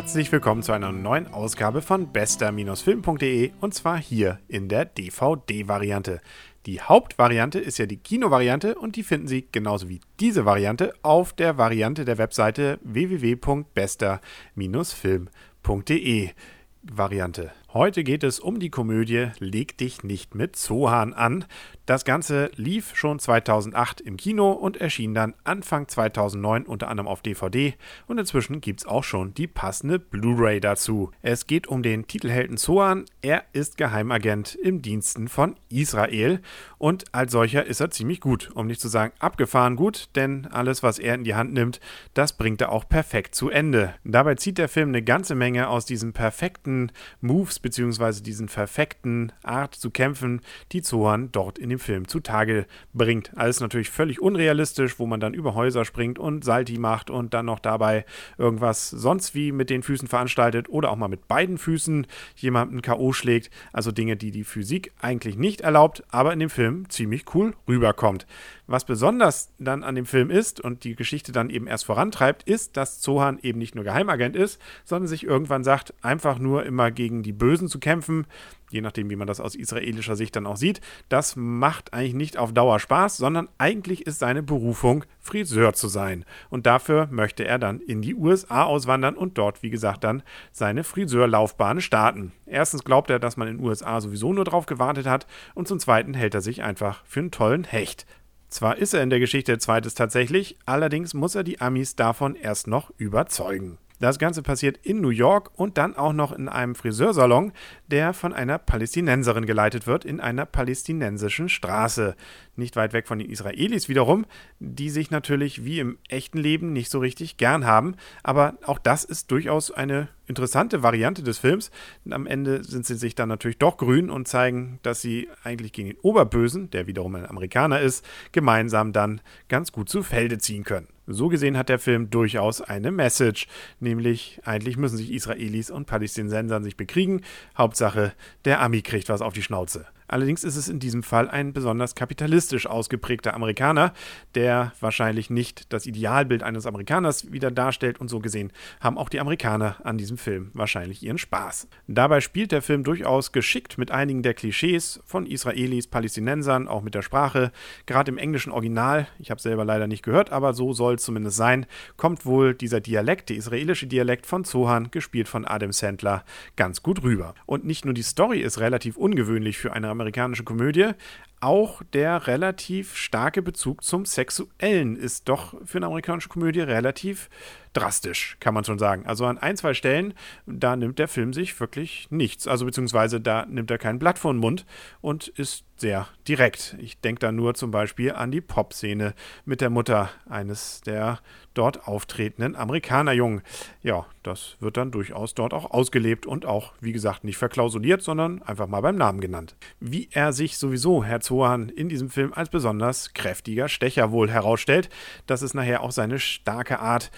Herzlich willkommen zu einer neuen Ausgabe von bester-film.de und zwar hier in der DVD-Variante. Die Hauptvariante ist ja die Kinovariante und die finden Sie genauso wie diese Variante auf der Variante der Webseite www.bester-film.de. Variante. Heute geht es um die Komödie Leg dich nicht mit Zohan an. Das Ganze lief schon 2008 im Kino und erschien dann Anfang 2009 unter anderem auf DVD und inzwischen gibt es auch schon die passende Blu-ray dazu. Es geht um den Titelhelden Zohan. Er ist Geheimagent im Diensten von Israel und als solcher ist er ziemlich gut, um nicht zu sagen abgefahren gut, denn alles, was er in die Hand nimmt, das bringt er auch perfekt zu Ende. Dabei zieht der Film eine ganze Menge aus diesen perfekten Moves bzw. diesen perfekten Art zu kämpfen, die Zohan dort in dem Film zutage bringt. Alles natürlich völlig unrealistisch, wo man dann über Häuser springt und Salti macht und dann noch dabei irgendwas sonst wie mit den Füßen veranstaltet oder auch mal mit beiden Füßen jemanden K.O. schlägt. Also Dinge, die die Physik eigentlich nicht erlaubt, aber in dem Film ziemlich cool rüberkommt. Was besonders dann an dem Film ist und die Geschichte dann eben erst vorantreibt, ist, dass Zohan eben nicht nur Geheimagent ist, sondern sich irgendwann sagt, einfach nur immer gegen die Bösen zu kämpfen, je nachdem, wie man das aus israelischer Sicht dann auch sieht, das macht eigentlich nicht auf Dauer Spaß, sondern eigentlich ist seine Berufung, Friseur zu sein. Und dafür möchte er dann in die USA auswandern und dort, wie gesagt, dann seine Friseurlaufbahn starten. Erstens glaubt er, dass man in den USA sowieso nur drauf gewartet hat und zum Zweiten hält er sich einfach für einen tollen Hecht. Zwar ist er in der Geschichte zweites tatsächlich, allerdings muss er die Amis davon erst noch überzeugen. Das Ganze passiert in New York und dann auch noch in einem Friseursalon, der von einer Palästinenserin geleitet wird, in einer palästinensischen Straße. Nicht weit weg von den Israelis wiederum, die sich natürlich wie im echten Leben nicht so richtig gern haben. Aber auch das ist durchaus eine interessante Variante des Films. Am Ende sind sie sich dann natürlich doch grün und zeigen, dass sie eigentlich gegen den Oberbösen, der wiederum ein Amerikaner ist, gemeinsam dann ganz gut zu Felde ziehen können. So gesehen hat der Film durchaus eine Message, nämlich eigentlich müssen sich Israelis und Palästinensern sich bekriegen. Hauptsache, der Ami kriegt was auf die Schnauze. Allerdings ist es in diesem Fall ein besonders kapitalistisch ausgeprägter Amerikaner, der wahrscheinlich nicht das Idealbild eines Amerikaners wieder darstellt und so gesehen haben auch die Amerikaner an diesem Film wahrscheinlich ihren Spaß. Dabei spielt der Film durchaus geschickt mit einigen der Klischees von Israelis, Palästinensern, auch mit der Sprache. Gerade im englischen Original, ich habe selber leider nicht gehört, aber so soll es zumindest sein, kommt wohl dieser Dialekt, der israelische Dialekt von Zohan, gespielt von Adam Sandler, ganz gut rüber. Und nicht nur die Story ist relativ ungewöhnlich für eine amerikanische Komödie. Auch der relativ starke Bezug zum Sexuellen ist doch für eine amerikanische Komödie relativ drastisch, kann man schon sagen. Also an ein, zwei Stellen, da nimmt der Film sich wirklich nichts. Also beziehungsweise da nimmt er kein Blatt vor den Mund und ist sehr direkt. Ich denke da nur zum Beispiel an die Pop-Szene mit der Mutter eines der dort auftretenden Amerikanerjungen. Ja, das wird dann durchaus dort auch ausgelebt und auch, wie gesagt, nicht verklausuliert, sondern einfach mal beim Namen genannt. Wie er sich sowieso, Herr Zohan, in diesem Film als besonders kräftiger Stecher wohl herausstellt, das ist nachher auch seine starke Art,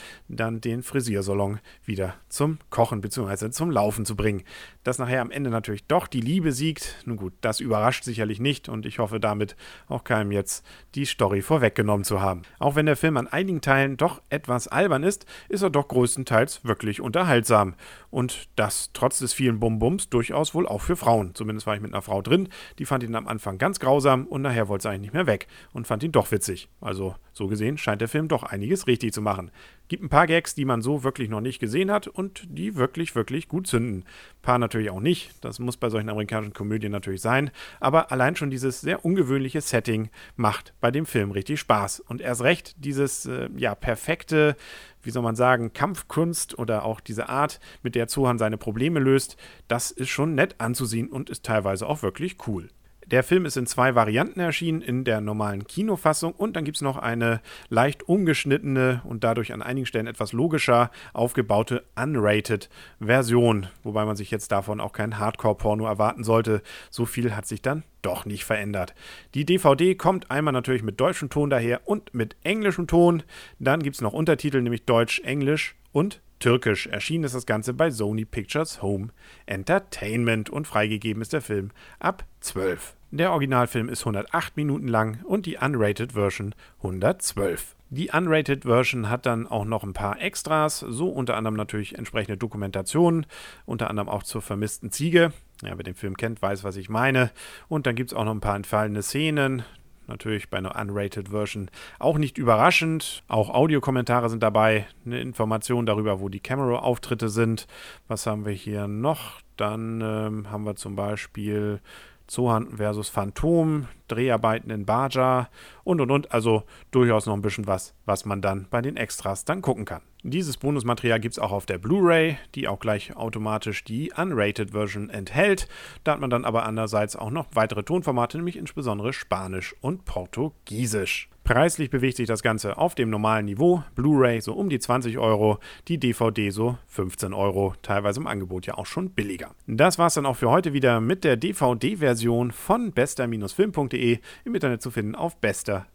dann den Frisiersalon wieder zum Kochen bzw. zum Laufen zu bringen. Dass nachher am Ende natürlich doch die Liebe siegt, nun gut, das überrascht sicherlich nicht und ich hoffe damit auch keinem jetzt die Story vorweggenommen zu haben. Auch wenn der Film an einigen Teilen doch etwas albern ist, ist er doch größtenteils wirklich unterhaltsam. Und das trotz des vielen Bum-Bums durchaus wohl auch für Frauen. Zumindest war ich mit einer Frau drin, die fand ihn am Anfang ganz grausam und nachher wollte sie eigentlich nicht mehr weg und fand ihn doch witzig. Also so gesehen scheint der Film doch einiges richtig zu machen. Gibt ein paar Gags, die man so wirklich noch nicht gesehen hat und die wirklich, wirklich gut zünden. Ein paar natürlich auch nicht. Das muss bei solchen amerikanischen Komödien natürlich sein. Aber allein schon dieses sehr ungewöhnliche Setting macht bei dem Film richtig Spaß. Und erst recht dieses äh, ja, perfekte, wie soll man sagen, Kampfkunst oder auch diese Art, mit der Zohan seine Probleme löst, das ist schon nett anzusehen und ist teilweise auch wirklich cool. Der Film ist in zwei Varianten erschienen, in der normalen Kinofassung und dann gibt es noch eine leicht umgeschnittene und dadurch an einigen Stellen etwas logischer aufgebaute unrated Version, wobei man sich jetzt davon auch kein Hardcore-Porno erwarten sollte. So viel hat sich dann doch nicht verändert. Die DVD kommt einmal natürlich mit deutschem Ton daher und mit englischem Ton. Dann gibt es noch Untertitel, nämlich Deutsch, Englisch und Türkisch. Erschienen ist das Ganze bei Sony Pictures Home Entertainment und freigegeben ist der Film ab 12. Der Originalfilm ist 108 Minuten lang und die Unrated Version 112. Die Unrated Version hat dann auch noch ein paar Extras, so unter anderem natürlich entsprechende Dokumentationen, unter anderem auch zur vermissten Ziege. Ja, wer den Film kennt, weiß, was ich meine. Und dann gibt es auch noch ein paar entfallene Szenen. Natürlich bei einer Unrated Version auch nicht überraschend. Auch Audiokommentare sind dabei, eine Information darüber, wo die Camera-Auftritte sind. Was haben wir hier noch? Dann ähm, haben wir zum Beispiel Zohan versus Phantom, Dreharbeiten in Baja und und und. Also durchaus noch ein bisschen was, was man dann bei den Extras dann gucken kann. Dieses Bonusmaterial gibt es auch auf der Blu-ray, die auch gleich automatisch die Unrated Version enthält. Da hat man dann aber andererseits auch noch weitere Tonformate, nämlich insbesondere Spanisch und Portugiesisch. Preislich bewegt sich das Ganze auf dem normalen Niveau. Blu-ray so um die 20 Euro, die DVD so 15 Euro, teilweise im Angebot ja auch schon billiger. Das war es dann auch für heute wieder mit der DVD-Version von bester-film.de im Internet zu finden auf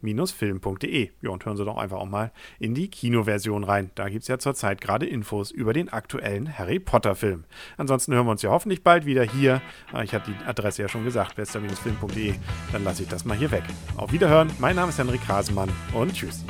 bester-film.de. Ja, und hören Sie doch einfach auch mal in die Kinoversion rein. Da gibt es ja zurzeit gerade Infos über den aktuellen Harry Potter-Film. Ansonsten hören wir uns ja hoffentlich bald wieder hier. Ah, ich hatte die Adresse ja schon gesagt, bester-film.de. Dann lasse ich das mal hier weg. Auf Wiederhören, mein Name ist Henrik Hase. Hasemann und tschüss.